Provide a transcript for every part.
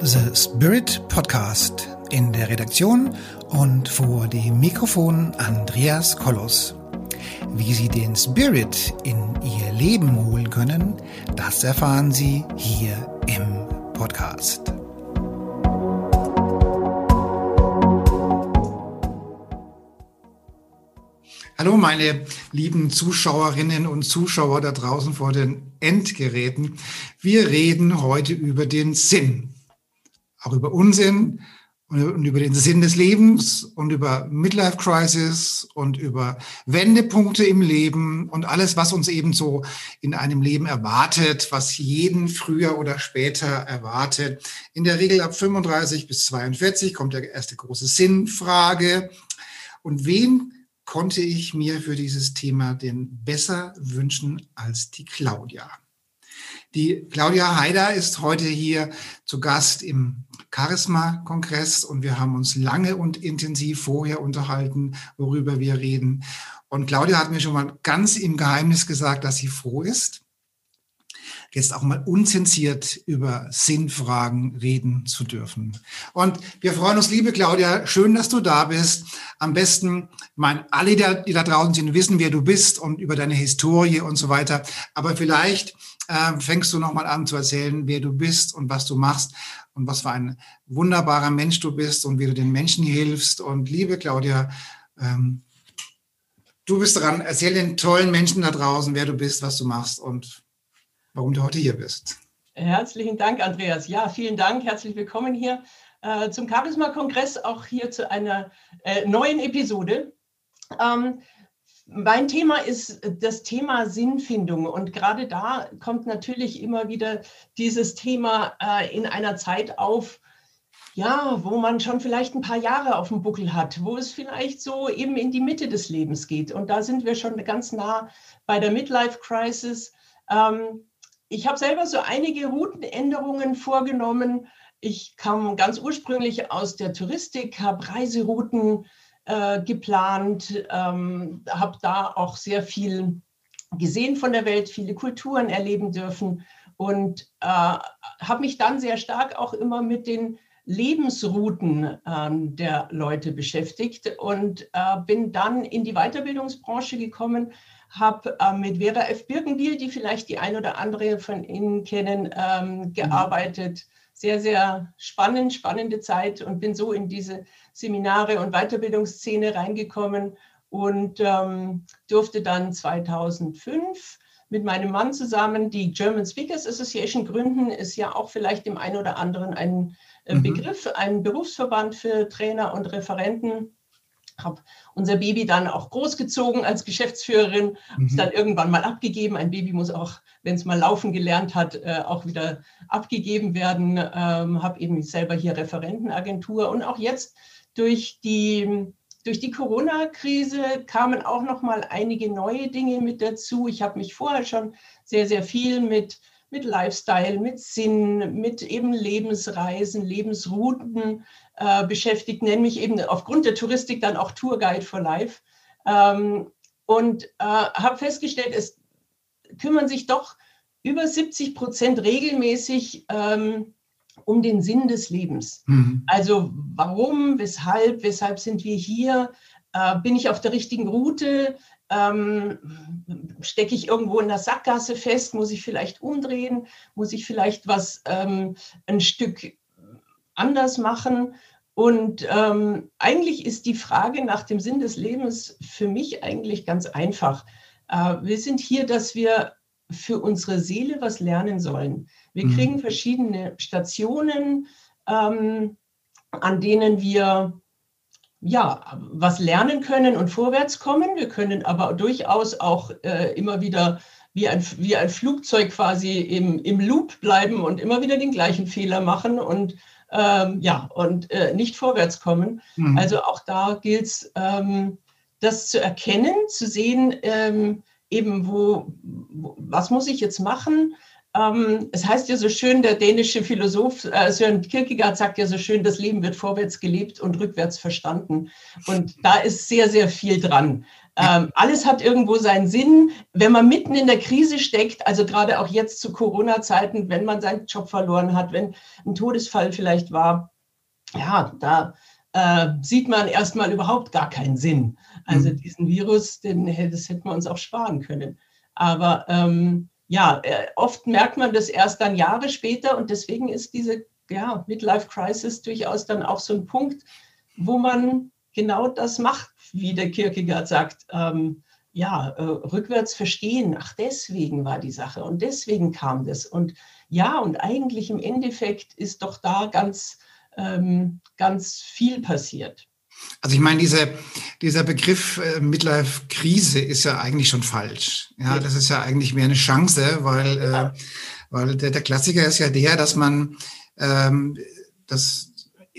The Spirit Podcast in der Redaktion und vor dem Mikrofon Andreas Kollos. Wie Sie den Spirit in Ihr Leben holen können, das erfahren Sie hier im Podcast. Hallo meine lieben Zuschauerinnen und Zuschauer da draußen vor den Endgeräten. Wir reden heute über den Sinn auch über Unsinn und über den Sinn des Lebens und über Midlife Crisis und über Wendepunkte im Leben und alles, was uns eben so in einem Leben erwartet, was jeden früher oder später erwartet. In der Regel ab 35 bis 42 kommt der erste große Sinnfrage. Und wen konnte ich mir für dieses Thema denn besser wünschen als die Claudia? Die Claudia Haider ist heute hier zu Gast im Charisma-Kongress und wir haben uns lange und intensiv vorher unterhalten, worüber wir reden. Und Claudia hat mir schon mal ganz im Geheimnis gesagt, dass sie froh ist, jetzt auch mal unzensiert über Sinnfragen reden zu dürfen. Und wir freuen uns, liebe Claudia, schön, dass du da bist. Am besten, ich meine, alle, die da draußen sind, wissen, wer du bist und über deine Historie und so weiter. Aber vielleicht äh, fängst du nochmal an zu erzählen, wer du bist und was du machst und was für ein wunderbarer Mensch du bist und wie du den Menschen hilfst. Und liebe Claudia, ähm, du bist dran. Erzähl den tollen Menschen da draußen, wer du bist, was du machst und warum du heute hier bist. Herzlichen Dank, Andreas. Ja, vielen Dank. Herzlich willkommen hier äh, zum Charisma-Kongress, auch hier zu einer äh, neuen Episode. Ähm, mein Thema ist das Thema Sinnfindung. Und gerade da kommt natürlich immer wieder dieses Thema äh, in einer Zeit auf, ja, wo man schon vielleicht ein paar Jahre auf dem Buckel hat, wo es vielleicht so eben in die Mitte des Lebens geht. Und da sind wir schon ganz nah bei der Midlife Crisis. Ähm, ich habe selber so einige Routenänderungen vorgenommen. Ich kam ganz ursprünglich aus der Touristik, habe Reiserouten äh, geplant, ähm, habe da auch sehr viel gesehen von der Welt, viele Kulturen erleben dürfen und äh, habe mich dann sehr stark auch immer mit den Lebensrouten ähm, der Leute beschäftigt und äh, bin dann in die Weiterbildungsbranche gekommen, habe äh, mit Vera F. Birkenbiel, die vielleicht die ein oder andere von Ihnen kennen, ähm, mhm. gearbeitet. Sehr, sehr spannend, spannende Zeit und bin so in diese Seminare und Weiterbildungsszene reingekommen und ähm, durfte dann 2005 mit meinem Mann zusammen die German Speakers Association gründen. Ist ja auch vielleicht dem einen oder anderen ein äh, mhm. Begriff, ein Berufsverband für Trainer und Referenten. Habe unser Baby dann auch großgezogen als Geschäftsführerin, mhm. dann irgendwann mal abgegeben. Ein Baby muss auch, wenn es mal laufen gelernt hat, äh, auch wieder abgegeben werden. Ähm, habe eben selber hier Referentenagentur und auch jetzt durch die, durch die Corona-Krise kamen auch noch mal einige neue Dinge mit dazu. Ich habe mich vorher schon sehr, sehr viel mit, mit Lifestyle, mit Sinn, mit eben Lebensreisen, Lebensrouten äh, beschäftigt, nenne mich eben aufgrund der Touristik dann auch Tourguide for Life. Ähm, und äh, habe festgestellt, es kümmern sich doch über 70 Prozent regelmäßig ähm, um den Sinn des Lebens. Mhm. Also warum, weshalb, weshalb sind wir hier? Äh, bin ich auf der richtigen Route? Ähm, stecke ich irgendwo in der Sackgasse fest? Muss ich vielleicht umdrehen? Muss ich vielleicht was ähm, ein Stück anders machen? Und ähm, eigentlich ist die Frage nach dem Sinn des Lebens für mich eigentlich ganz einfach. Äh, wir sind hier, dass wir für unsere Seele was lernen sollen. Wir mhm. kriegen verschiedene Stationen, ähm, an denen wir ja was lernen können und vorwärts kommen. Wir können aber durchaus auch äh, immer wieder wie ein, wie ein Flugzeug quasi im, im Loop bleiben und immer wieder den gleichen Fehler machen und ähm, ja und äh, nicht vorwärts kommen. Mhm. Also auch da gilt es, ähm, das zu erkennen, zu sehen, ähm, eben wo, wo, was muss ich jetzt machen? Ähm, es heißt ja so schön, der dänische Philosoph äh, Søren Kierkegaard sagt ja so schön, das Leben wird vorwärts gelebt und rückwärts verstanden. Und da ist sehr, sehr viel dran. Ähm, alles hat irgendwo seinen Sinn. Wenn man mitten in der Krise steckt, also gerade auch jetzt zu Corona-Zeiten, wenn man seinen Job verloren hat, wenn ein Todesfall vielleicht war, ja, da äh, sieht man erstmal überhaupt gar keinen Sinn. Also mhm. diesen Virus, den, das hätten wir uns auch sparen können. Aber ähm, ja, äh, oft merkt man das erst dann Jahre später und deswegen ist diese ja, Midlife Crisis durchaus dann auch so ein Punkt, wo man genau das macht, wie der Kierkegaard sagt. Ähm, ja, äh, rückwärts verstehen, ach, deswegen war die Sache und deswegen kam das. Und ja, und eigentlich im Endeffekt ist doch da ganz, ähm, ganz viel passiert. Also ich meine, diese, dieser Begriff äh, Midlife-Krise ist ja eigentlich schon falsch. Ja, ja, das ist ja eigentlich mehr eine Chance, weil, äh, weil der, der Klassiker ist ja der, dass man ähm, das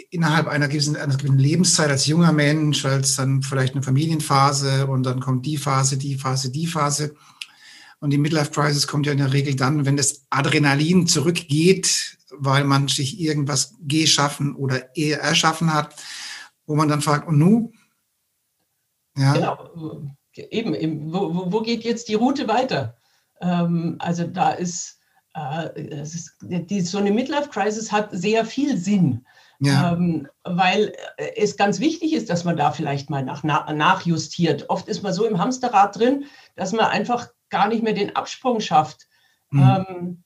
innerhalb einer gewissen, einer gewissen Lebenszeit als junger Mensch, als dann vielleicht eine Familienphase und dann kommt die Phase, die Phase, die Phase. Und die Midlife Crisis kommt ja in der Regel dann, wenn das Adrenalin zurückgeht, weil man sich irgendwas geschaffen oder erschaffen hat, wo man dann fragt, und nu? Ja. Genau, eben, eben wo, wo geht jetzt die Route weiter? Ähm, also da ist äh, ist, die, so eine Midlife-Crisis hat sehr viel Sinn. Ja. Ähm, weil äh, es ganz wichtig ist, dass man da vielleicht mal nach, nach, nachjustiert. Oft ist man so im Hamsterrad drin, dass man einfach gar nicht mehr den Absprung schafft. Mhm. Ähm,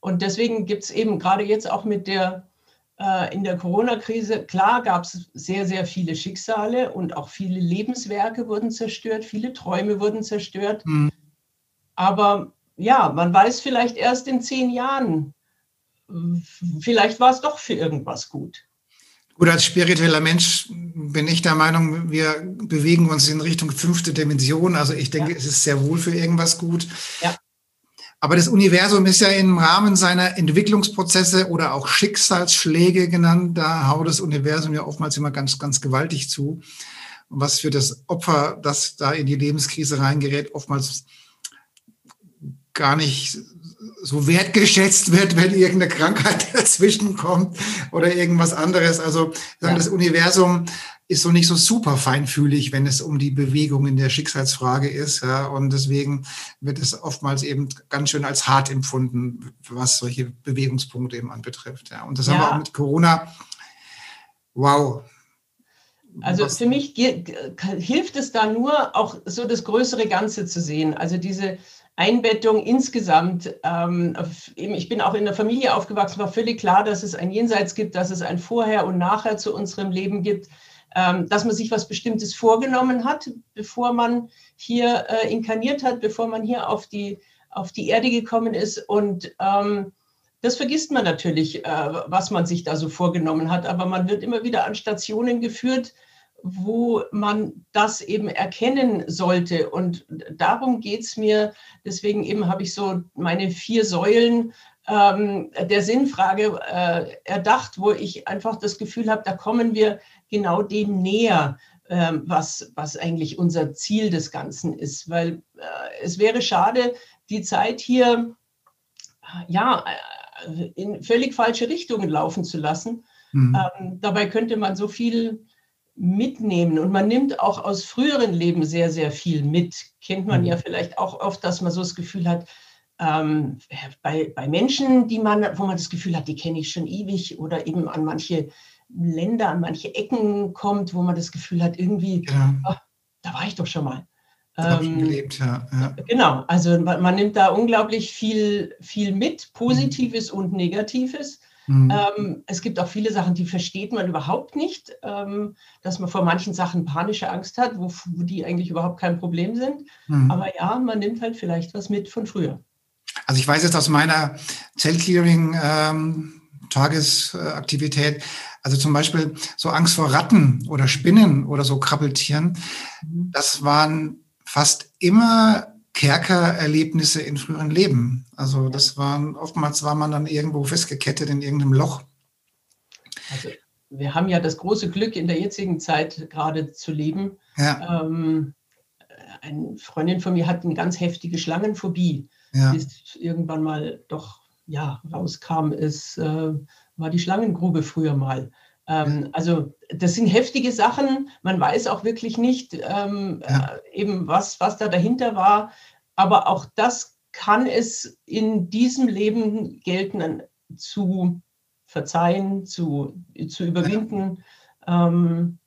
und deswegen gibt es eben gerade jetzt auch mit der, äh, in der Corona-Krise, klar gab es sehr, sehr viele Schicksale und auch viele Lebenswerke wurden zerstört, viele Träume wurden zerstört. Mhm. Aber ja, man weiß vielleicht erst in zehn Jahren, vielleicht war es doch für irgendwas gut. Gut, als spiritueller Mensch bin ich der Meinung, wir bewegen uns in Richtung fünfte Dimension. Also ich denke, ja. es ist sehr wohl für irgendwas gut. Ja. Aber das Universum ist ja im Rahmen seiner Entwicklungsprozesse oder auch Schicksalsschläge genannt, da haut das Universum ja oftmals immer ganz, ganz gewaltig zu. Und was für das Opfer, das da in die Lebenskrise reingerät, oftmals gar nicht so wertgeschätzt wird, wenn irgendeine Krankheit dazwischen kommt oder irgendwas anderes. Also ja. das Universum ist so nicht so super feinfühlig, wenn es um die Bewegung in der Schicksalsfrage ist. Ja, und deswegen wird es oftmals eben ganz schön als hart empfunden, was solche Bewegungspunkte eben anbetrifft. Ja, und das ja. haben wir auch mit Corona. Wow, also für mich hilft es da nur, auch so das größere Ganze zu sehen. Also diese Einbettung insgesamt. Ähm, ich bin auch in der Familie aufgewachsen, war völlig klar, dass es ein Jenseits gibt, dass es ein Vorher und Nachher zu unserem Leben gibt, ähm, dass man sich was Bestimmtes vorgenommen hat, bevor man hier äh, inkarniert hat, bevor man hier auf die, auf die Erde gekommen ist. Und ähm, das vergisst man natürlich, äh, was man sich da so vorgenommen hat. Aber man wird immer wieder an Stationen geführt, wo man das eben erkennen sollte. Und darum geht es mir. Deswegen eben habe ich so meine vier Säulen ähm, der Sinnfrage äh, erdacht, wo ich einfach das Gefühl habe, da kommen wir genau dem näher, äh, was, was eigentlich unser Ziel des Ganzen ist. Weil äh, es wäre schade, die Zeit hier ja, äh, in völlig falsche Richtungen laufen zu lassen. Mhm. Ähm, dabei könnte man so viel mitnehmen. Und man nimmt auch aus früheren Leben sehr, sehr viel mit. Kennt man ja mhm. vielleicht auch oft, dass man so das Gefühl hat, ähm, bei, bei Menschen, die man, wo man das Gefühl hat, die kenne ich schon ewig oder eben an manche Länder, an manche Ecken kommt, wo man das Gefühl hat, irgendwie, ja. ach, da war ich doch schon mal. Ähm, gelebt, ja, ja. Genau, also man, man, nimmt da unglaublich viel, viel mit, Positives mhm. und Negatives. Mhm. Ähm, es gibt auch viele Sachen, die versteht man überhaupt nicht, ähm, dass man vor manchen Sachen panische Angst hat, wo, wo die eigentlich überhaupt kein Problem sind. Mhm. Aber ja, man nimmt halt vielleicht was mit von früher. Also ich weiß jetzt aus meiner Zellclearing ähm, Tagesaktivität, also zum Beispiel so Angst vor Ratten oder Spinnen oder so Krabbeltieren, mhm. das waren fast immer Kerkererlebnisse in früheren Leben. Also das waren, oftmals war man dann irgendwo festgekettet in irgendeinem Loch. Also wir haben ja das große Glück, in der jetzigen Zeit gerade zu leben. Ja. Ähm, eine Freundin von mir hat eine ganz heftige Schlangenphobie. Ja. Bis irgendwann mal doch ja, rauskam, es äh, war die Schlangengrube früher mal. Ähm, also das sind heftige Sachen. Man weiß auch wirklich nicht ähm, ja. äh, eben, was, was da dahinter war. Aber auch das kann es in diesem Leben gelten, zu verzeihen, zu, zu überwinden. Ja. Ähm,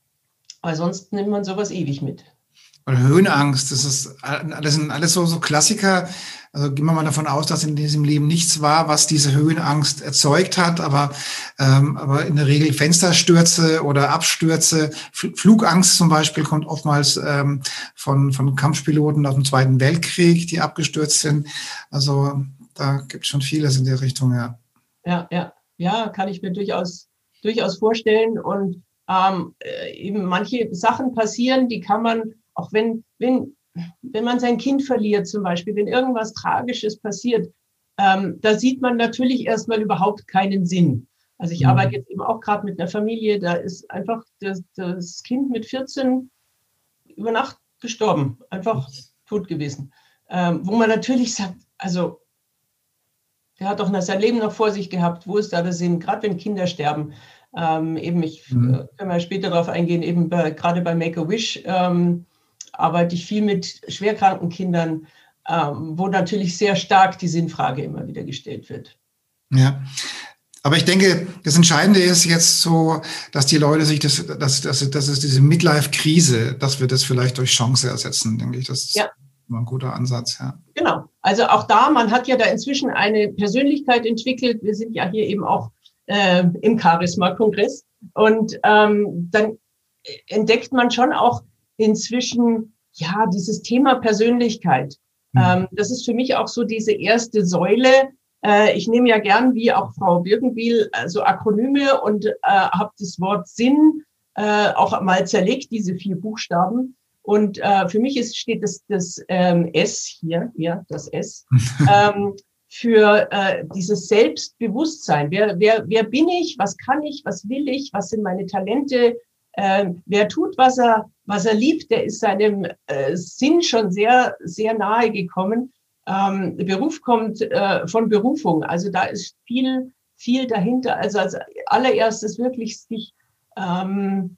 weil sonst nimmt man sowas ewig mit. Oder Höhenangst, das ist das sind alles so, so Klassiker. Also gehen wir mal davon aus, dass in diesem Leben nichts war, was diese Höhenangst erzeugt hat, aber, ähm, aber in der Regel Fensterstürze oder Abstürze, Flugangst zum Beispiel kommt oftmals ähm, von, von Kampfpiloten aus dem Zweiten Weltkrieg, die abgestürzt sind. Also da gibt es schon vieles in der Richtung, ja. Ja, ja, ja, kann ich mir durchaus, durchaus vorstellen. Und ähm, äh, eben manche Sachen passieren, die kann man auch wenn, wenn, wenn man sein Kind verliert zum Beispiel, wenn irgendwas Tragisches passiert, ähm, da sieht man natürlich erstmal überhaupt keinen Sinn. Also ich mhm. arbeite jetzt eben auch gerade mit einer Familie, da ist einfach das, das Kind mit 14 über Nacht gestorben, einfach tot gewesen. Ähm, wo man natürlich sagt, also der hat doch sein Leben noch vor sich gehabt, wo ist da der Sinn, gerade wenn Kinder sterben. Ähm, eben, ich mhm. äh, können wir später darauf eingehen, eben bei, gerade bei Make-A-Wish, ähm, arbeite ich viel mit schwerkranken Kindern, ähm, wo natürlich sehr stark die Sinnfrage immer wieder gestellt wird. Ja. Aber ich denke, das Entscheidende ist jetzt so, dass die Leute sich das, dass, dass, dass es diese Midlife-Krise, dass wir das vielleicht durch Chance ersetzen, denke ich. Das ist ja. ein guter Ansatz, ja. Genau. Also auch da, man hat ja da inzwischen eine Persönlichkeit entwickelt. Wir sind ja hier eben auch äh, im Charisma-Kongress. Und ähm, dann entdeckt man schon auch inzwischen, ja, dieses Thema Persönlichkeit. Mhm. Ähm, das ist für mich auch so diese erste Säule. Äh, ich nehme ja gern, wie auch Frau Birkenbiel, äh, so Akronyme und äh, habe das Wort Sinn äh, auch mal zerlegt, diese vier Buchstaben. Und äh, für mich ist, steht das, das ähm, S hier, ja, das S, ähm, für äh, dieses Selbstbewusstsein. Wer, wer, wer bin ich? Was kann ich? Was will ich? Was sind meine Talente? Ähm, wer tut, was er, was er liebt, der ist seinem äh, Sinn schon sehr, sehr nahe gekommen. Ähm, Beruf kommt äh, von Berufung. Also da ist viel, viel dahinter. Also als allererstes wirklich sich ähm,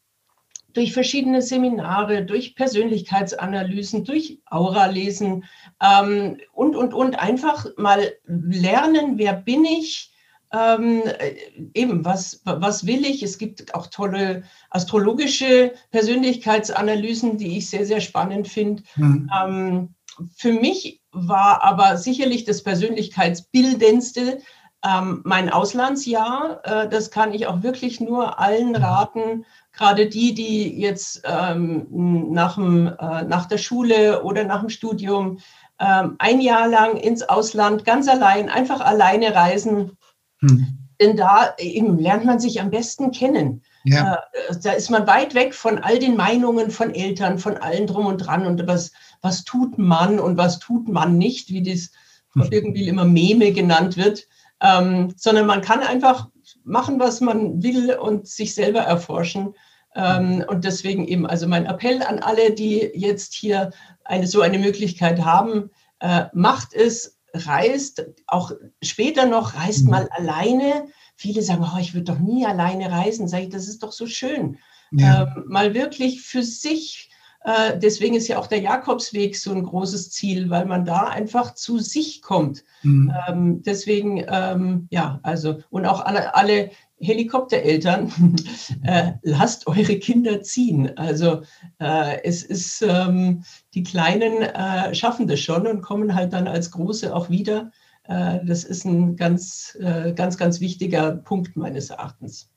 durch verschiedene Seminare, durch Persönlichkeitsanalysen, durch Aura-Lesen ähm, und, und, und einfach mal lernen, wer bin ich, ähm, äh, eben, was, was will ich? Es gibt auch tolle astrologische Persönlichkeitsanalysen, die ich sehr, sehr spannend finde. Mhm. Ähm, für mich war aber sicherlich das Persönlichkeitsbildendste ähm, mein Auslandsjahr. Äh, das kann ich auch wirklich nur allen hm. raten, gerade die, die jetzt ähm, nach, dem, äh, nach der Schule oder nach dem Studium ähm, ein Jahr lang ins Ausland ganz allein, einfach alleine reisen hm. Denn da eben lernt man sich am besten kennen. Ja. Äh, da ist man weit weg von all den Meinungen von Eltern, von allen drum und dran und was, was tut man und was tut man nicht, wie das hm. irgendwie immer Meme genannt wird, ähm, sondern man kann einfach machen, was man will und sich selber erforschen. Ähm, und deswegen eben, also mein Appell an alle, die jetzt hier eine, so eine Möglichkeit haben, äh, macht es, reist, auch später noch, reist mhm. mal alleine. Viele sagen, oh, ich würde doch nie alleine reisen. Sag ich, das ist doch so schön. Ja. Ähm, mal wirklich für sich. Äh, deswegen ist ja auch der Jakobsweg so ein großes Ziel, weil man da einfach zu sich kommt. Mhm. Ähm, deswegen, ähm, ja, also, und auch alle, alle Helikoptereltern, äh, lasst eure Kinder ziehen. Also äh, es ist, ähm, die Kleinen äh, schaffen das schon und kommen halt dann als Große auch wieder. Äh, das ist ein ganz, äh, ganz, ganz wichtiger Punkt meines Erachtens.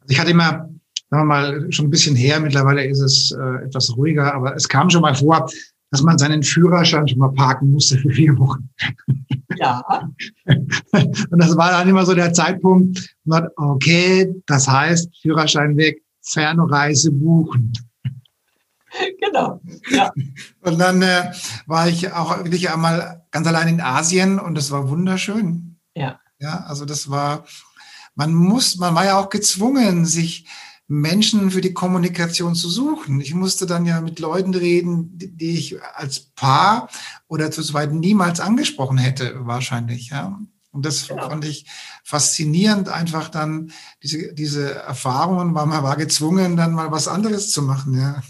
Also ich hatte immer, sagen wir mal, schon ein bisschen her, mittlerweile ist es äh, etwas ruhiger, aber es kam schon mal vor, dass man seinen Führerschein schon mal parken musste für vier Wochen. Ja. Und das war dann immer so der Zeitpunkt, man, okay, das heißt, Führerschein weg, Fernreise buchen. Genau. Ja. Und dann äh, war ich auch wirklich einmal ganz allein in Asien und das war wunderschön. Ja. Ja, also das war, man muss, man war ja auch gezwungen, sich Menschen für die Kommunikation zu suchen. Ich musste dann ja mit Leuten reden, die ich als Paar oder zu zweit niemals angesprochen hätte, wahrscheinlich, ja. Und das genau. fand ich faszinierend, einfach dann diese, diese Erfahrungen, weil man war gezwungen, dann mal was anderes zu machen, ja.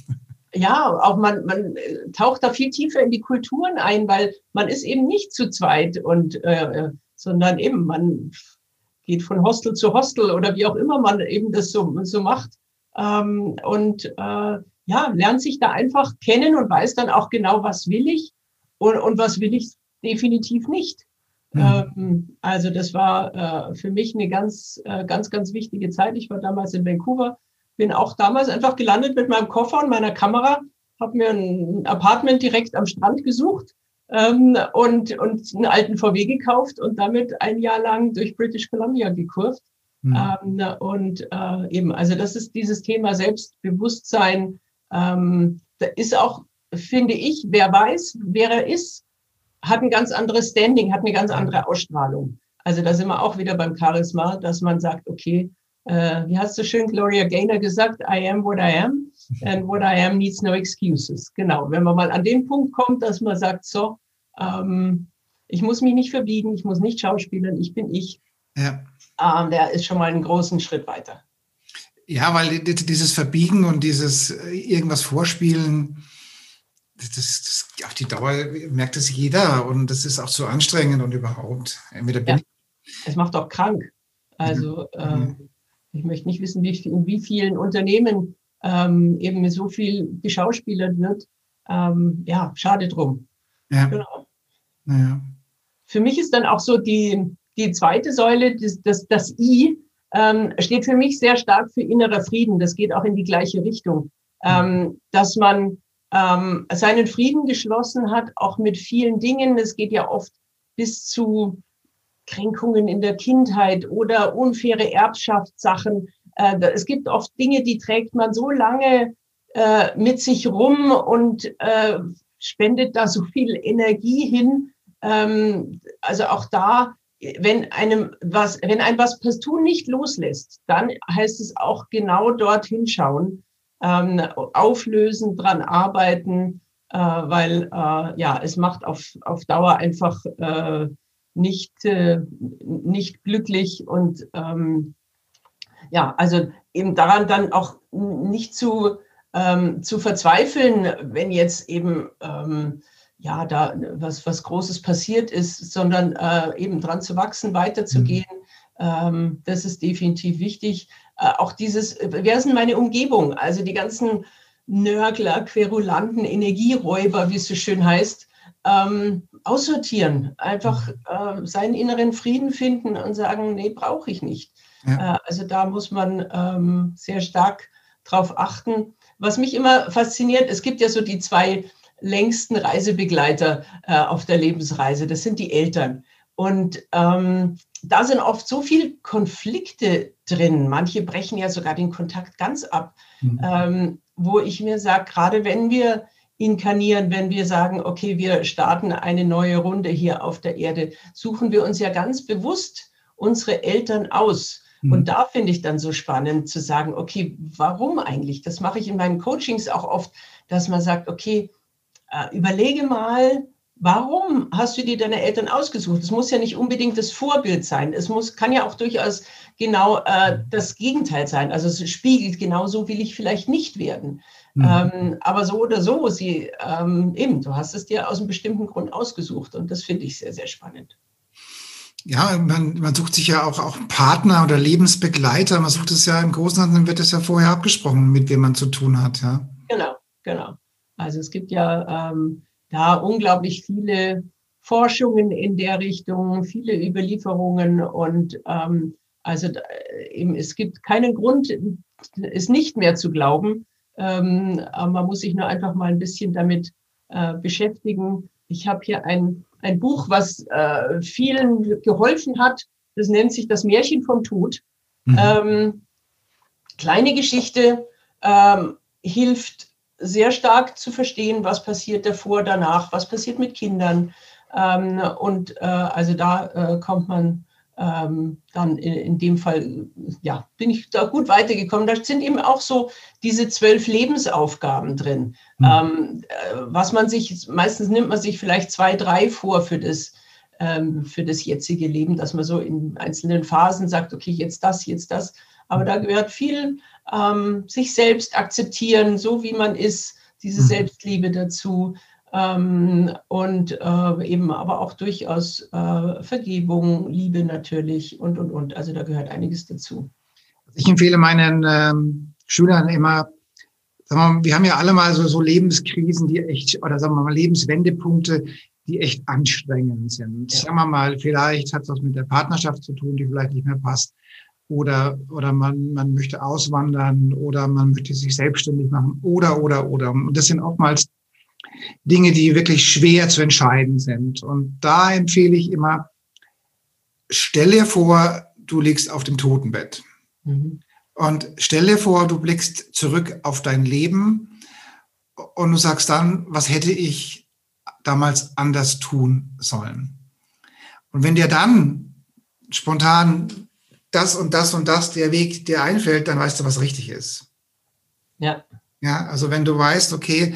Ja, auch man, man taucht da viel tiefer in die Kulturen ein, weil man ist eben nicht zu zweit und äh, sondern eben man geht von Hostel zu Hostel oder wie auch immer man eben das so, so macht. Ähm, und äh, ja, lernt sich da einfach kennen und weiß dann auch genau, was will ich und, und was will ich definitiv nicht. Mhm. Ähm, also das war äh, für mich eine ganz, äh, ganz, ganz wichtige Zeit. Ich war damals in Vancouver, bin auch damals einfach gelandet mit meinem Koffer und meiner Kamera, habe mir ein Apartment direkt am Strand gesucht ähm, und, und einen alten VW gekauft und damit ein Jahr lang durch British Columbia gekurft. Mhm. Ähm, und äh, eben, also das ist dieses Thema Selbstbewusstsein. Ähm, da ist auch, finde ich, wer weiß, wer er ist, hat ein ganz anderes Standing, hat eine ganz andere Ausstrahlung. Also da sind wir auch wieder beim Charisma, dass man sagt, okay, äh, wie hast du schön Gloria Gaynor gesagt, I am what I am and what I am needs no excuses. Genau, wenn man mal an den Punkt kommt, dass man sagt, so, ähm, ich muss mich nicht verbiegen, ich muss nicht schauspielern, ich bin ich. Ja. Ähm, der ist schon mal einen großen Schritt weiter. Ja, weil dieses Verbiegen und dieses äh, irgendwas vorspielen, das, das, auf die Dauer merkt es jeder und das ist auch so anstrengend und überhaupt. Entweder bin ja. Es macht auch krank. Also mhm. ähm, ich möchte nicht wissen, wie, in wie vielen Unternehmen ähm, eben so viel geschauspielert wird. Ähm, ja, schade drum. Ja. Genau. Ja. Für mich ist dann auch so die, die zweite Säule, das, das, das I, ähm, steht für mich sehr stark für innerer Frieden. Das geht auch in die gleiche Richtung. Ähm, dass man ähm, seinen Frieden geschlossen hat, auch mit vielen Dingen. Es geht ja oft bis zu Kränkungen in der Kindheit oder unfaire Erbschaftssachen. Äh, es gibt oft Dinge, die trägt man so lange äh, mit sich rum und äh, spendet da so viel Energie hin. Ähm, also auch da, wenn einem was, wenn ein was partout nicht loslässt, dann heißt es auch genau dort hinschauen ähm, auflösen, dran arbeiten, äh, weil äh, ja, es macht auf, auf Dauer einfach äh, nicht, äh, nicht glücklich und ähm, ja, also eben daran dann auch nicht zu, ähm, zu verzweifeln, wenn jetzt eben ähm, ja da was, was Großes passiert ist, sondern äh, eben dran zu wachsen, weiterzugehen. Mhm. Ähm, das ist definitiv wichtig. Äh, auch dieses, äh, wer ist denn meine Umgebung? Also die ganzen Nörgler, Querulanten, Energieräuber, wie es so schön heißt, ähm, aussortieren, einfach äh, seinen inneren Frieden finden und sagen, nee, brauche ich nicht. Ja. Äh, also da muss man ähm, sehr stark drauf achten. Was mich immer fasziniert, es gibt ja so die zwei längsten Reisebegleiter äh, auf der Lebensreise, das sind die Eltern. Und ähm, da sind oft so viele Konflikte drin. Manche brechen ja sogar den Kontakt ganz ab, mhm. ähm, wo ich mir sage, gerade wenn wir inkarnieren, wenn wir sagen, okay, wir starten eine neue Runde hier auf der Erde, suchen wir uns ja ganz bewusst unsere Eltern aus. Mhm. Und da finde ich dann so spannend zu sagen, okay, warum eigentlich? Das mache ich in meinen Coachings auch oft, dass man sagt, okay, äh, überlege mal, Warum hast du dir deine Eltern ausgesucht? Es muss ja nicht unbedingt das Vorbild sein. Es muss, kann ja auch durchaus genau äh, das Gegenteil sein. Also es spiegelt, genau so will ich vielleicht nicht werden. Mhm. Ähm, aber so oder so, sie ähm, eben, du hast es dir aus einem bestimmten Grund ausgesucht und das finde ich sehr, sehr spannend. Ja, man, man sucht sich ja auch, auch Partner oder Lebensbegleiter. Man sucht es ja im Großen und Ganzen wird es ja vorher abgesprochen, mit wem man zu tun hat, ja. Genau, genau. Also es gibt ja ähm, da unglaublich viele Forschungen in der Richtung, viele Überlieferungen und ähm, also eben, es gibt keinen Grund, es nicht mehr zu glauben. Ähm, aber man muss sich nur einfach mal ein bisschen damit äh, beschäftigen. Ich habe hier ein, ein Buch, was äh, vielen geholfen hat. Das nennt sich Das Märchen vom Tod. Mhm. Ähm, kleine Geschichte ähm, hilft sehr stark zu verstehen, was passiert davor, danach, was passiert mit Kindern. Ähm, und äh, also da äh, kommt man ähm, dann in, in, dem Fall, ja, bin ich da gut weitergekommen. Da sind eben auch so diese zwölf Lebensaufgaben drin. Mhm. Ähm, äh, was man sich, meistens nimmt man sich vielleicht zwei, drei vor für das ähm, für das jetzige Leben, dass man so in einzelnen Phasen sagt, okay, jetzt das, jetzt das. Aber da gehört viel ähm, sich selbst akzeptieren, so wie man ist, diese mhm. Selbstliebe dazu. Ähm, und äh, eben aber auch durchaus äh, Vergebung, Liebe natürlich und, und, und. Also da gehört einiges dazu. Ich empfehle meinen ähm, Schülern immer, sagen wir, wir haben ja alle mal so, so Lebenskrisen, die echt, oder sagen wir mal Lebenswendepunkte, die echt anstrengend sind. Ja. Sagen wir mal, vielleicht hat das mit der Partnerschaft zu tun, die vielleicht nicht mehr passt. Oder, oder man, man möchte auswandern oder man möchte sich selbstständig machen oder, oder, oder. Und das sind oftmals Dinge, die wirklich schwer zu entscheiden sind. Und da empfehle ich immer, stell dir vor, du liegst auf dem Totenbett. Mhm. Und stell dir vor, du blickst zurück auf dein Leben und du sagst dann, was hätte ich damals anders tun sollen? Und wenn dir dann spontan das und das und das der Weg dir einfällt, dann weißt du, was richtig ist. Ja. Ja, also wenn du weißt, okay,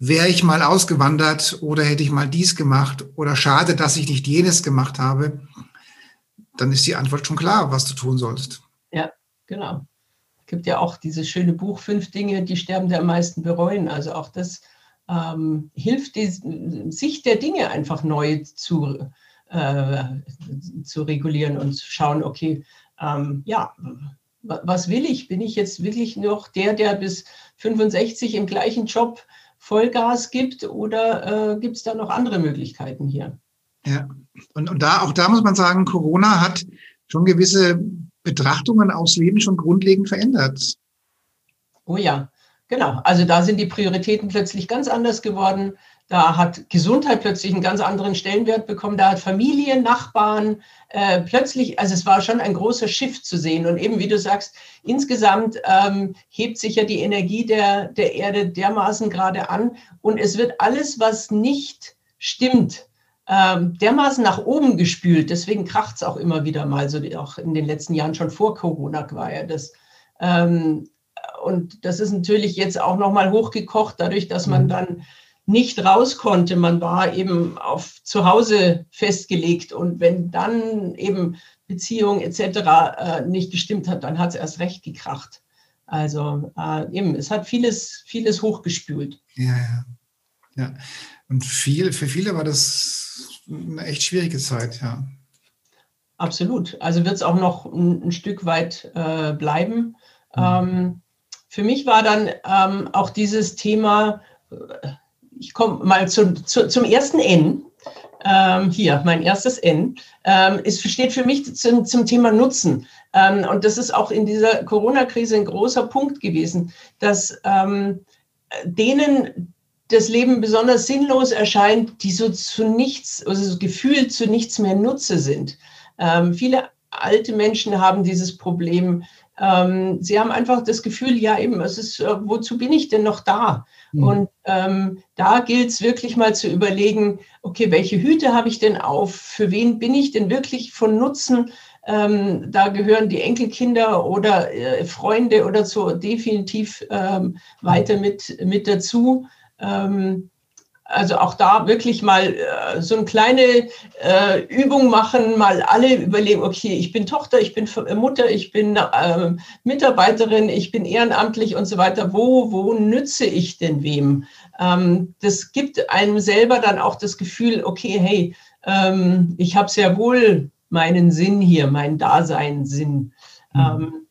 wäre ich mal ausgewandert oder hätte ich mal dies gemacht oder schade, dass ich nicht jenes gemacht habe, dann ist die Antwort schon klar, was du tun sollst. Ja, genau gibt ja auch dieses schöne Buch Fünf Dinge, die Sterbende am meisten bereuen. Also auch das ähm, hilft, die Sicht der Dinge einfach neu zu, äh, zu regulieren und zu schauen, okay, ähm, ja, was will ich? Bin ich jetzt wirklich noch der, der bis 65 im gleichen Job Vollgas gibt oder äh, gibt es da noch andere Möglichkeiten hier? Ja, und, und da, auch da muss man sagen, Corona hat schon gewisse Betrachtungen aufs Leben schon grundlegend verändert. Oh ja, genau. Also da sind die Prioritäten plötzlich ganz anders geworden. Da hat Gesundheit plötzlich einen ganz anderen Stellenwert bekommen. Da hat Familie, Nachbarn äh, plötzlich, also es war schon ein großer Shift zu sehen. Und eben, wie du sagst, insgesamt ähm, hebt sich ja die Energie der, der Erde dermaßen gerade an. Und es wird alles, was nicht stimmt, ähm, dermaßen nach oben gespült. Deswegen kracht es auch immer wieder mal, so auch in den letzten Jahren schon vor Corona war ja das. Ähm, und das ist natürlich jetzt auch nochmal hochgekocht, dadurch, dass man mhm. dann nicht raus konnte. Man war eben auf zu Hause festgelegt und wenn dann eben Beziehung etc. Äh, nicht gestimmt hat, dann hat es erst recht gekracht. Also äh, eben, es hat vieles, vieles hochgespült. Ja, ja. ja. Und viel, für viele war das eine echt schwierige Zeit, ja. Absolut. Also wird es auch noch ein, ein, Stück weit äh, bleiben. Mhm. Ähm, für mich war dann ähm, auch dieses Thema, äh, ich komme mal zu, zu, zum ersten N. Ähm, hier, mein erstes N, ähm, ist, steht für mich zum, zum Thema Nutzen. Ähm, und das ist auch in dieser Corona-Krise ein großer Punkt gewesen, dass ähm, denen, das Leben besonders sinnlos erscheint, die so zu nichts, also so gefühlt zu nichts mehr Nutze sind. Ähm, viele alte Menschen haben dieses Problem. Ähm, sie haben einfach das Gefühl, ja eben, es ist, äh, wozu bin ich denn noch da? Mhm. Und ähm, da gilt es wirklich mal zu überlegen, okay, welche Hüte habe ich denn auf? Für wen bin ich denn wirklich von Nutzen? Ähm, da gehören die Enkelkinder oder äh, Freunde oder so definitiv ähm, weiter mit, mit dazu. Ähm, also auch da wirklich mal äh, so eine kleine äh, Übung machen, mal alle überlegen, okay, ich bin Tochter, ich bin Mutter, ich bin äh, Mitarbeiterin, ich bin ehrenamtlich und so weiter. Wo, wo nütze ich denn wem? Ähm, das gibt einem selber dann auch das Gefühl, okay, hey, ähm, ich habe sehr wohl meinen Sinn hier, meinen Daseinssinn. Mhm. Ähm,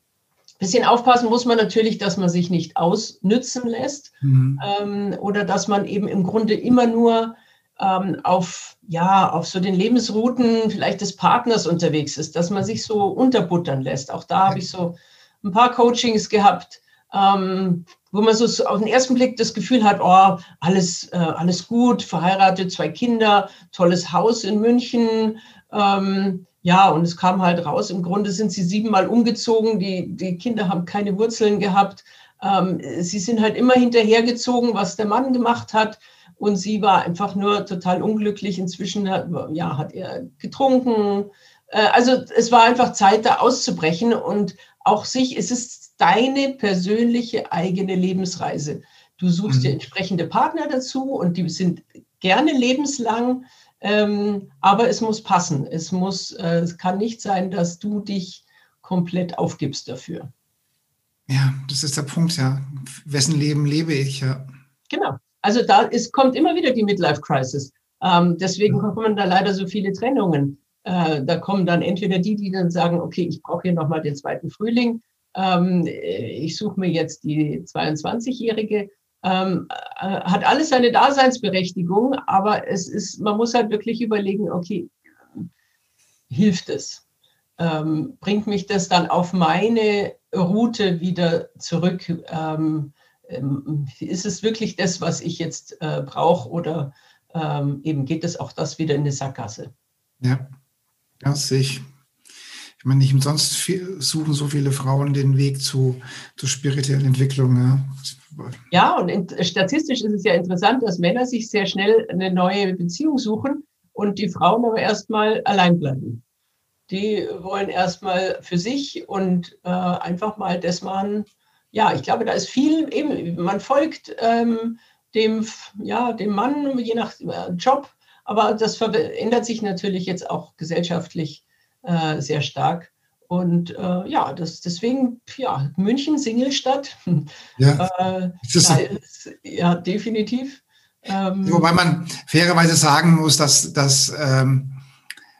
Bisschen aufpassen muss man natürlich, dass man sich nicht ausnützen lässt mhm. ähm, oder dass man eben im Grunde immer nur ähm, auf, ja, auf so den Lebensrouten vielleicht des Partners unterwegs ist, dass man sich so unterbuttern lässt. Auch da habe ich so ein paar Coachings gehabt, ähm, wo man so auf den ersten Blick das Gefühl hat, oh, alles, äh, alles gut, verheiratet, zwei Kinder, tolles Haus in München, ähm, ja, und es kam halt raus, im Grunde sind sie siebenmal umgezogen, die, die Kinder haben keine Wurzeln gehabt. Ähm, sie sind halt immer hinterhergezogen, was der Mann gemacht hat. Und sie war einfach nur total unglücklich. Inzwischen hat, ja, hat er getrunken. Äh, also es war einfach Zeit, da auszubrechen. Und auch sich, es ist deine persönliche eigene Lebensreise. Du suchst mhm. dir entsprechende Partner dazu und die sind gerne lebenslang Ähm, aber es muss passen. Es muss, äh, es kann nicht sein, dass du dich komplett aufgibst dafür. Ja, das ist der Punkt, ja. Wessen Leben lebe ich, ja. Genau. Also da ist, kommt immer wieder die Midlife-Crisis. Ähm, deswegen kommen da leider so viele Trennungen. Äh, da kommen dann entweder die, die dann sagen, okay, ich brauche hier nochmal den zweiten Frühling. Ähm, ich suche mir jetzt die 22-Jährige. Ähm, äh, hat alles seine Daseinsberechtigung, aber es ist, man muss halt wirklich überlegen, okay, hilft es? Ähm, bringt mich das dann auf meine Route wieder zurück? Ähm, ähm, ist es wirklich das, was ich jetzt äh, brauche oder ähm, eben geht es auch das wieder in eine Sackgasse? Ja, das sehe ich. Ich meine, nicht umsonst viel, suchen so viele Frauen den Weg zu, zu spirituellen Entwicklungen. Ja, ja und in, statistisch ist es ja interessant, dass Männer sich sehr schnell eine neue Beziehung suchen und die Frauen aber erstmal allein bleiben. Die wollen erstmal für sich und äh, einfach mal das machen. Ja, ich glaube, da ist viel eben, man folgt ähm, dem, ja, dem Mann, je nach äh, Job, aber das verändert sich natürlich jetzt auch gesellschaftlich äh, sehr stark. Und äh, ja, das, deswegen, ja, München, Singlestadt. Ja, äh, ist, ja definitiv. Ähm, Wobei man fairerweise sagen muss, dass, dass ähm,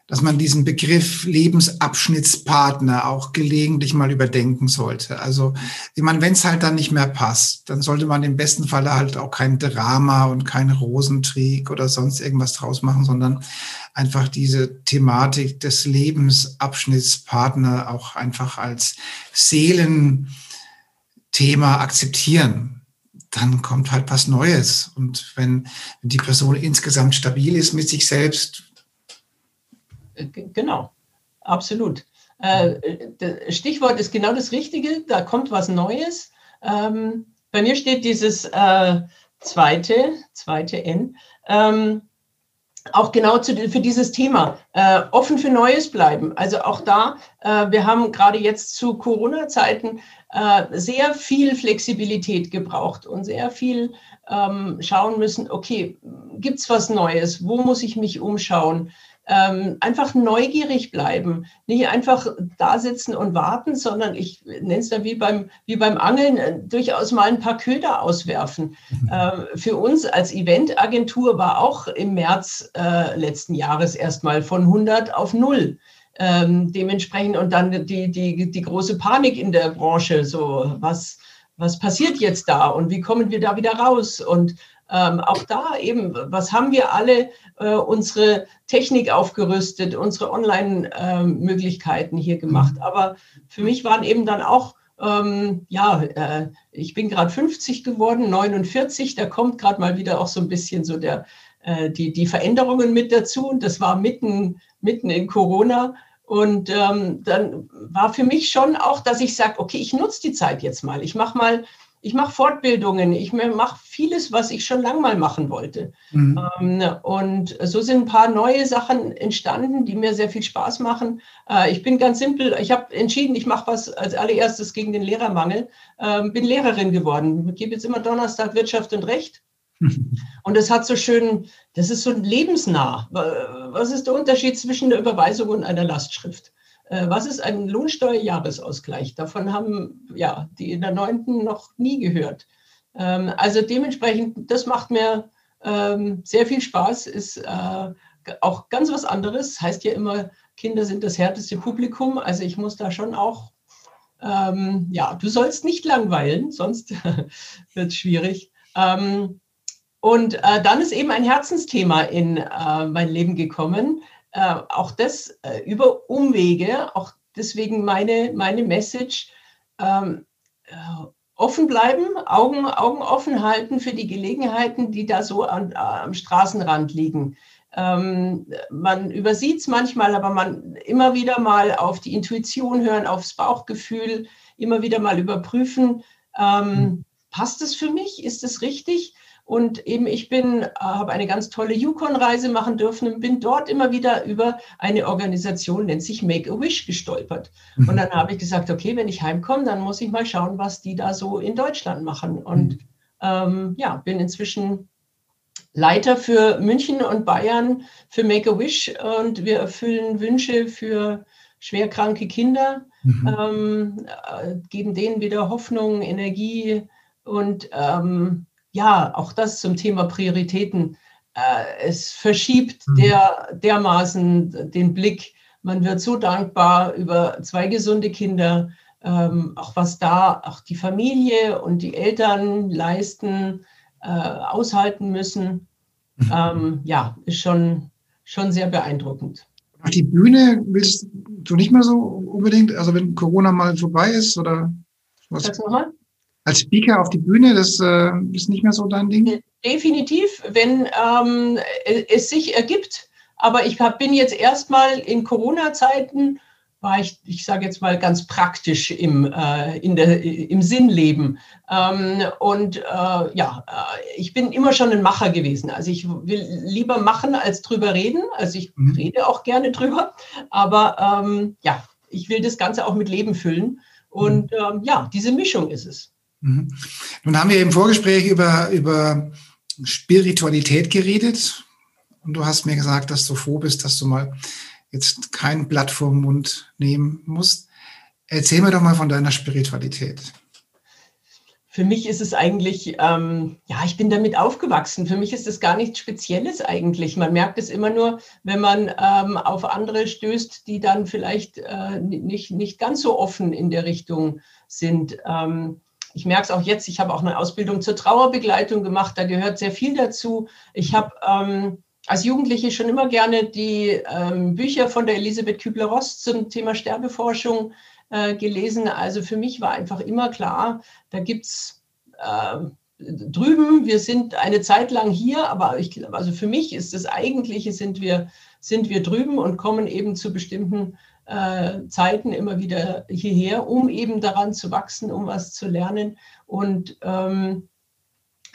dass man diesen Begriff Lebensabschnittspartner auch gelegentlich mal überdenken sollte. Also, ich meine, wenn es halt dann nicht mehr passt, dann sollte man im besten Falle halt auch kein Drama und kein Rosentrieg oder sonst irgendwas draus machen, sondern einfach diese Thematik des Lebensabschnittspartner auch einfach als Seelenthema akzeptieren dann kommt halt was Neues. Und wenn, wenn die Person insgesamt stabil ist mit sich selbst, Genau, absolut. Äh, Stichwort ist genau das Richtige, da kommt was Neues. Ähm, bei mir steht dieses äh, zweite, zweite N, ähm, auch genau für dieses Thema, äh, offen für Neues bleiben. Also auch da, äh, wir haben gerade jetzt zu Corona-Zeiten äh, sehr viel Flexibilität gebraucht und sehr viel ähm, schauen müssen, okay, gibt es was Neues? Wo muss ich mich umschauen? Ähm, einfach neugierig bleiben, nicht einfach da sitzen und warten, sondern ich nenne es dann wie beim, wie beim Angeln, äh, durchaus mal ein paar Köder auswerfen. Mhm. Äh, für uns als Eventagentur war auch im März äh, letzten Jahres erstmal von 100 auf 0. Ähm, dementsprechend und dann die, die, die große Panik in der Branche, so was, was passiert jetzt da und wie kommen wir da wieder raus? Und ähm, auch da eben, was haben wir alle äh, unsere Technik aufgerüstet, unsere Online-Möglichkeiten äh, hier gemacht. Mhm. Aber für mich waren eben dann auch, ähm, ja, äh, ich bin gerade 50 geworden, 49, da kommt gerade mal wieder auch so ein bisschen so der, äh, die, die Veränderungen mit dazu. Und das war mitten, mitten in Corona. Und ähm, dann war für mich schon auch, dass ich sage, okay, ich nutze die Zeit jetzt mal. Ich mache mal ich mache Fortbildungen, ich mache vieles, was ich schon lange mal machen wollte. Mhm. Ähm, und so sind ein paar neue Sachen entstanden, die mir sehr viel Spaß machen. Äh, ich bin ganz simpel, ich habe entschieden, ich mache was als allererstes gegen den Lehrermangel, ähm, bin Lehrerin geworden. Ich gebe jetzt immer Donnerstag Wirtschaft und Recht. Und das hat so schön, das ist so lebensnah. Was ist der Unterschied zwischen der Überweisung und einer Lastschrift? Äh, was ist ein Lohnsteuerjahresausgleich? Davon haben ja die in der neunten noch nie gehört. Ähm, also dementsprechend, das macht mir ähm, sehr viel Spaß, ist äh, auch ganz was anderes. Heißt ja immer, Kinder sind das härteste Publikum. Also ich muss da schon auch, ähm, ja, du sollst nicht langweilen, sonst wird es schwierig. und äh, dann ist eben ein Herzensthema in mein Leben gekommen äh, auch das äh, über Umwege, auch deswegen meine, meine Message, ähm, äh, offen bleiben, Augen, Augen offen halten für die Gelegenheiten, die da so an, am Straßenrand liegen. Ähm, man übersieht es manchmal, aber man immer wieder mal auf die Intuition hören, aufs Bauchgefühl, immer wieder mal überprüfen, ähm, hm. passt es für mich, ist es richtig? Und eben ich bin, äh, habe eine ganz tolle Yukon-Reise machen dürfen und bin dort immer wieder über eine Organisation, nennt sich Make a Wish, gestolpert. Mhm. Und dann habe ich gesagt, okay, wenn ich heimkomme, dann muss ich mal schauen, was die da so in Deutschland machen. Und mhm. ähm, ja, bin inzwischen Leiter für München und Bayern für Make-A-Wish und wir erfüllen Wünsche für schwerkranke Kinder, mhm. ähm, äh, geben denen wieder Hoffnung, Energie und ähm, ja, auch das zum Thema Prioritäten. Äh, es verschiebt mhm. der, dermaßen den Blick. Man wird so dankbar über zwei gesunde Kinder, ähm, auch was da auch die Familie und die Eltern leisten, äh, aushalten müssen. Mhm. Ähm, ja, ist schon, schon sehr beeindruckend. Auf die Bühne willst du nicht mehr so unbedingt, also wenn Corona mal vorbei ist oder was? Sag's nochmal. Als Speaker auf die Bühne, das äh, ist nicht mehr so dein Ding? Definitiv, wenn ähm, es sich ergibt. Aber ich hab, bin jetzt erstmal in Corona-Zeiten war ich, ich sage jetzt mal ganz praktisch im, äh, in der, im Sinnleben. Ähm, und äh, ja, äh, ich bin immer schon ein Macher gewesen. Also ich will lieber machen als drüber reden. Also ich mhm. rede auch gerne drüber. Aber ähm, ja, ich will das Ganze auch mit Leben füllen. Und mhm. ähm, ja, diese Mischung ist es. Mhm. Nun haben wir im Vorgespräch über, über Spiritualität geredet. Und du hast mir gesagt, dass du froh bist, dass du mal jetzt kein Blatt vor den Mund nehmen musst. Erzähl mir doch mal von deiner Spiritualität. Für mich ist es eigentlich, ähm, ja, ich bin damit aufgewachsen. Für mich ist es gar nichts Spezielles eigentlich. Man merkt es immer nur, wenn man ähm, auf andere stößt, die dann vielleicht äh, nicht, nicht ganz so offen in der Richtung sind. Ähm, ich merke es auch jetzt, ich habe auch eine Ausbildung zur Trauerbegleitung gemacht, da gehört sehr viel dazu. Ich habe ähm, als Jugendliche schon immer gerne die ähm, Bücher von der Elisabeth Kübler-Ross zum Thema Sterbeforschung äh, gelesen. Also für mich war einfach immer klar, da gibt es äh, drüben, wir sind eine Zeit lang hier, aber ich, also für mich ist das Eigentliche, sind wir, sind wir drüben und kommen eben zu bestimmten äh, Zeiten immer wieder hierher, um eben daran zu wachsen, um was zu lernen. Und ähm,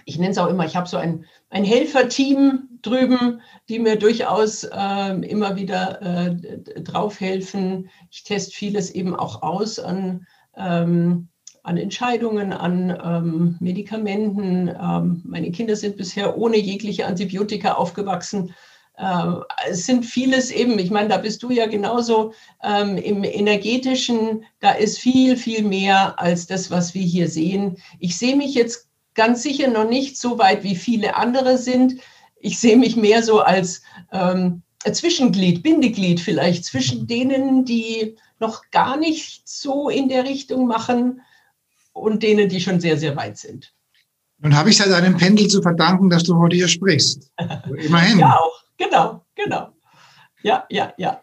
ich nenne es auch immer, ich habe so ein, ein Helferteam drüben, die mir durchaus äh, immer wieder äh, drauf helfen. Ich teste vieles eben auch aus an, ähm, an Entscheidungen, an ähm, Medikamenten. Ähm, meine Kinder sind bisher ohne jegliche Antibiotika aufgewachsen. Ähm, es sind vieles eben, ich meine, da bist du ja genauso ähm, im energetischen, da ist viel, viel mehr als das, was wir hier sehen. Ich sehe mich jetzt ganz sicher noch nicht so weit, wie viele andere sind. Ich sehe mich mehr so als ähm, Zwischenglied, Bindeglied vielleicht zwischen denen, die noch gar nicht so in der Richtung machen und denen, die schon sehr, sehr weit sind. Nun habe ich es ja deinem Pendel zu verdanken, dass du heute hier sprichst. Immerhin. ja, auch. Genau, genau. Ja, ja, ja.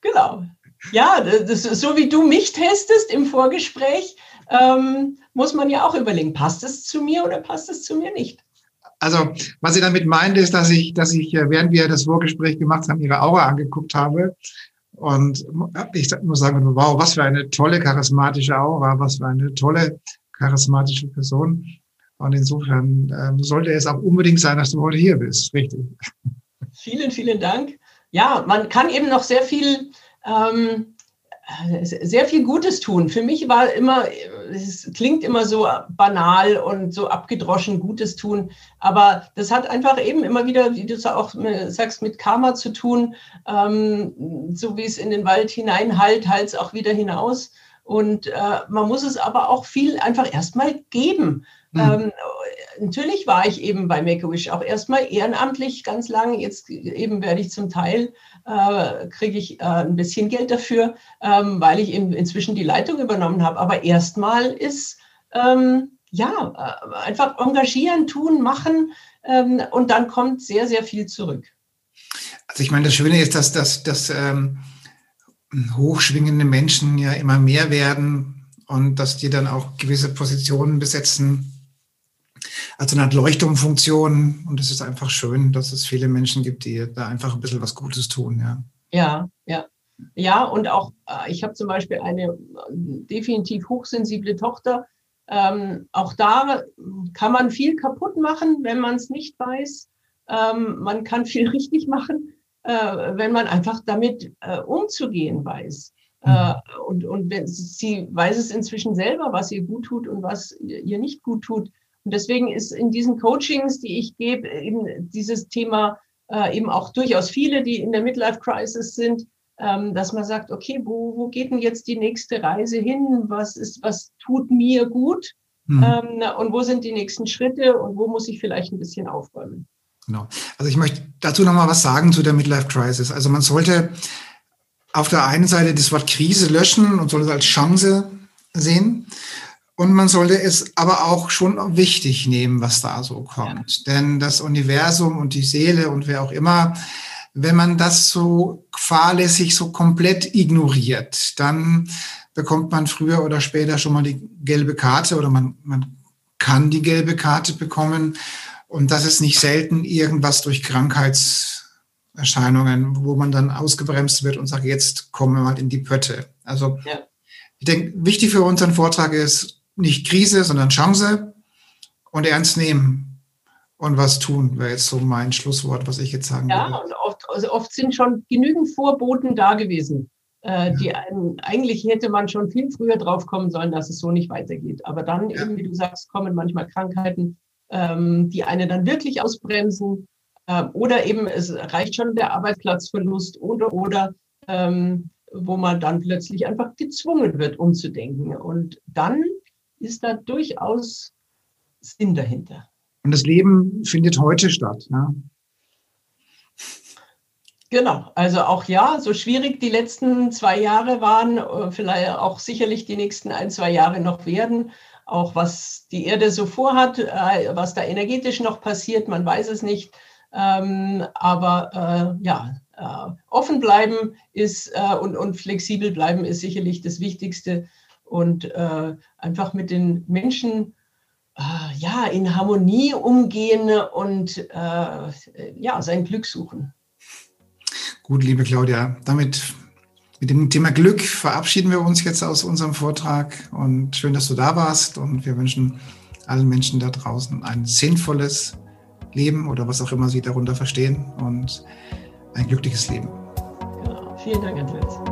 Genau. Ja, das so wie du mich testest im Vorgespräch, ähm, muss man ja auch überlegen, passt es zu mir oder passt es zu mir nicht? Also, was sie damit meint, ist, dass ich, dass ich, äh, während wir das Vorgespräch gemacht haben, ihre Aura angeguckt habe. Und ich muss sagen, wow, was für eine tolle charismatische Aura, was für eine tolle charismatische Person. Und insofern ähm, sollte es auch unbedingt sein, dass du heute hier bist. Richtig. Vielen, vielen Dank. Ja, man kann eben noch sehr viel ähm, sehr viel Gutes tun. Für mich war immer, es klingt immer so banal und so abgedroschen Gutes tun, aber das hat einfach eben immer wieder, wie du auch sagst, mit Karma zu tun. Ähm, so wie es in den Wald hinein halt, halt es auch wieder hinaus. Und äh, man muss es aber auch viel einfach erstmal geben. Mhm. Ähm, natürlich war ich eben bei Make-A-Wish auch erstmal ehrenamtlich ganz lang. Jetzt eben werde ich zum Teil, äh, kriege ich äh, ein bisschen Geld dafür, ähm, weil ich eben inzwischen die Leitung übernommen habe. Aber erstmal ist, ähm, ja, äh, einfach engagieren, tun, machen ähm, und dann kommt sehr, sehr viel zurück. Also ich meine, das Schöne ist, dass, dass, dass ähm, hochschwingende Menschen ja immer mehr werden und dass die dann auch gewisse Positionen besetzen, als eine Art Leuchtturmfunktion. Und es ist einfach schön, dass es viele Menschen gibt, die da einfach ein bisschen was Gutes tun. Ja, ja. ja. Ja, und auch, äh, ich habe zum Beispiel eine äh, definitiv hochsensible Tochter. Ähm, auch da kann man viel kaputt machen, wenn man es nicht weiß. Ähm, man kann viel richtig machen, äh, wenn man einfach damit äh, umzugehen weiß. Äh, und und wenn, sie weiß es inzwischen selber, was ihr gut tut und was ihr nicht gut tut. Und deswegen ist in diesen Coachings, die ich gebe, eben dieses Thema äh, eben auch durchaus viele, die in der Midlife Crisis sind, ähm, dass man sagt, okay, wo, wo geht denn jetzt die nächste Reise hin? Was ist, was tut mir gut? Mhm. Ähm, und wo sind die nächsten Schritte und wo muss ich vielleicht ein bisschen aufräumen? Genau. Also ich möchte dazu noch mal was sagen zu der Midlife Crisis. Also man sollte auf der einen Seite das Wort Krise löschen und sollte es als Chance sehen. Und man sollte es aber auch schon wichtig nehmen, was da so kommt. Ja. Denn das Universum und die Seele und wer auch immer, wenn man das so fahrlässig, so komplett ignoriert, dann bekommt man früher oder später schon mal die gelbe Karte oder man, man kann die gelbe Karte bekommen. Und das ist nicht selten irgendwas durch Krankheitserscheinungen, wo man dann ausgebremst wird und sagt, jetzt kommen wir mal in die Pötte. Also ja. ich denke, wichtig für unseren Vortrag ist nicht Krise, sondern Chance und ernst nehmen und was tun, wäre jetzt so mein Schlusswort, was ich jetzt sagen ja, würde. Ja, und oft, also oft sind schon genügend Vorboten da gewesen. Äh, ja. die eigentlich hätte man schon viel früher drauf kommen sollen, dass es so nicht weitergeht. Aber dann ja. eben, wie du sagst, kommen manchmal Krankheiten, ähm, die eine dann wirklich ausbremsen. Äh, oder eben es reicht schon der Arbeitsplatzverlust oder oder ähm, wo man dann plötzlich einfach gezwungen wird, umzudenken. Und dann ist da durchaus Sinn dahinter. Und das Leben findet heute statt. Ja? Genau, also auch ja, so schwierig die letzten zwei Jahre waren, äh, vielleicht auch sicherlich die nächsten ein, zwei Jahre noch werden. Auch was die Erde so vorhat, äh, was da energetisch noch passiert, man weiß es nicht. Ähm, aber äh, ja, offen bleiben ist und, und flexibel bleiben ist sicherlich das Wichtigste. Und einfach mit den Menschen äh, ja, in Harmonie umgehen und äh, ja, sein Glück suchen. Gut, liebe Claudia, damit mit dem Thema Glück verabschieden wir uns jetzt aus unserem Vortrag und schön, dass du da warst und wir wünschen allen Menschen da draußen ein sinnvolles Leben oder was auch immer sie darunter verstehen und ein glückliches Leben. Genau. Vielen Dank, Andreas.